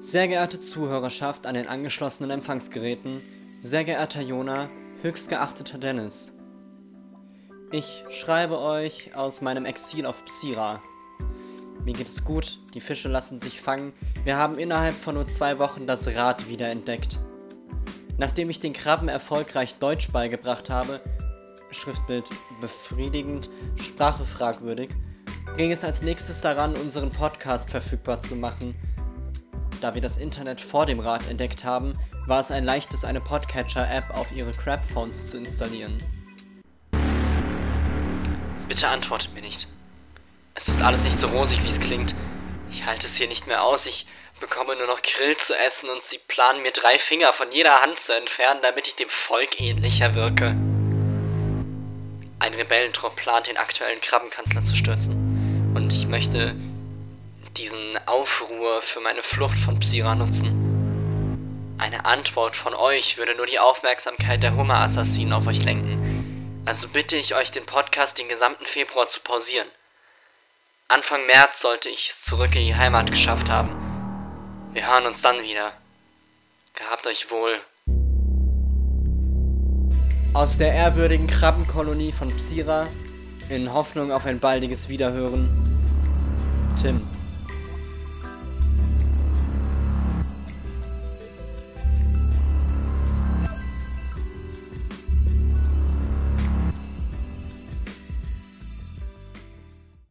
Sehr geehrte Zuhörerschaft an den angeschlossenen Empfangsgeräten, sehr geehrter Jona, höchst geachteter Dennis. Ich schreibe euch aus meinem Exil auf Psira. Mir geht es gut, die Fische lassen sich fangen, wir haben innerhalb von nur zwei Wochen das Rad wiederentdeckt. Nachdem ich den Krabben erfolgreich Deutsch beigebracht habe, Schriftbild befriedigend, Sprache fragwürdig, ging es als nächstes daran, unseren Podcast verfügbar zu machen. Da wir das Internet vor dem Rad entdeckt haben, war es ein leichtes, eine Podcatcher-App auf ihre Crabphones zu installieren. Bitte antwortet mir nicht. Es ist alles nicht so rosig, wie es klingt. Ich halte es hier nicht mehr aus. Ich bekomme nur noch Grill zu essen und sie planen mir drei Finger von jeder Hand zu entfernen, damit ich dem Volk ähnlicher wirke. Ein Rebellentrupp plant, den aktuellen Krabbenkanzler zu stürzen. Und ich möchte diesen Aufruhr für meine Flucht von Psira nutzen. Eine Antwort von euch würde nur die Aufmerksamkeit der Hummer-Assassinen auf euch lenken. Also bitte ich euch, den Podcast den gesamten Februar zu pausieren. Anfang März sollte ich es zurück in die Heimat geschafft haben. Wir hören uns dann wieder. Gehabt euch wohl. Aus der ehrwürdigen Krabbenkolonie von Psira, in Hoffnung auf ein baldiges Wiederhören, Tim.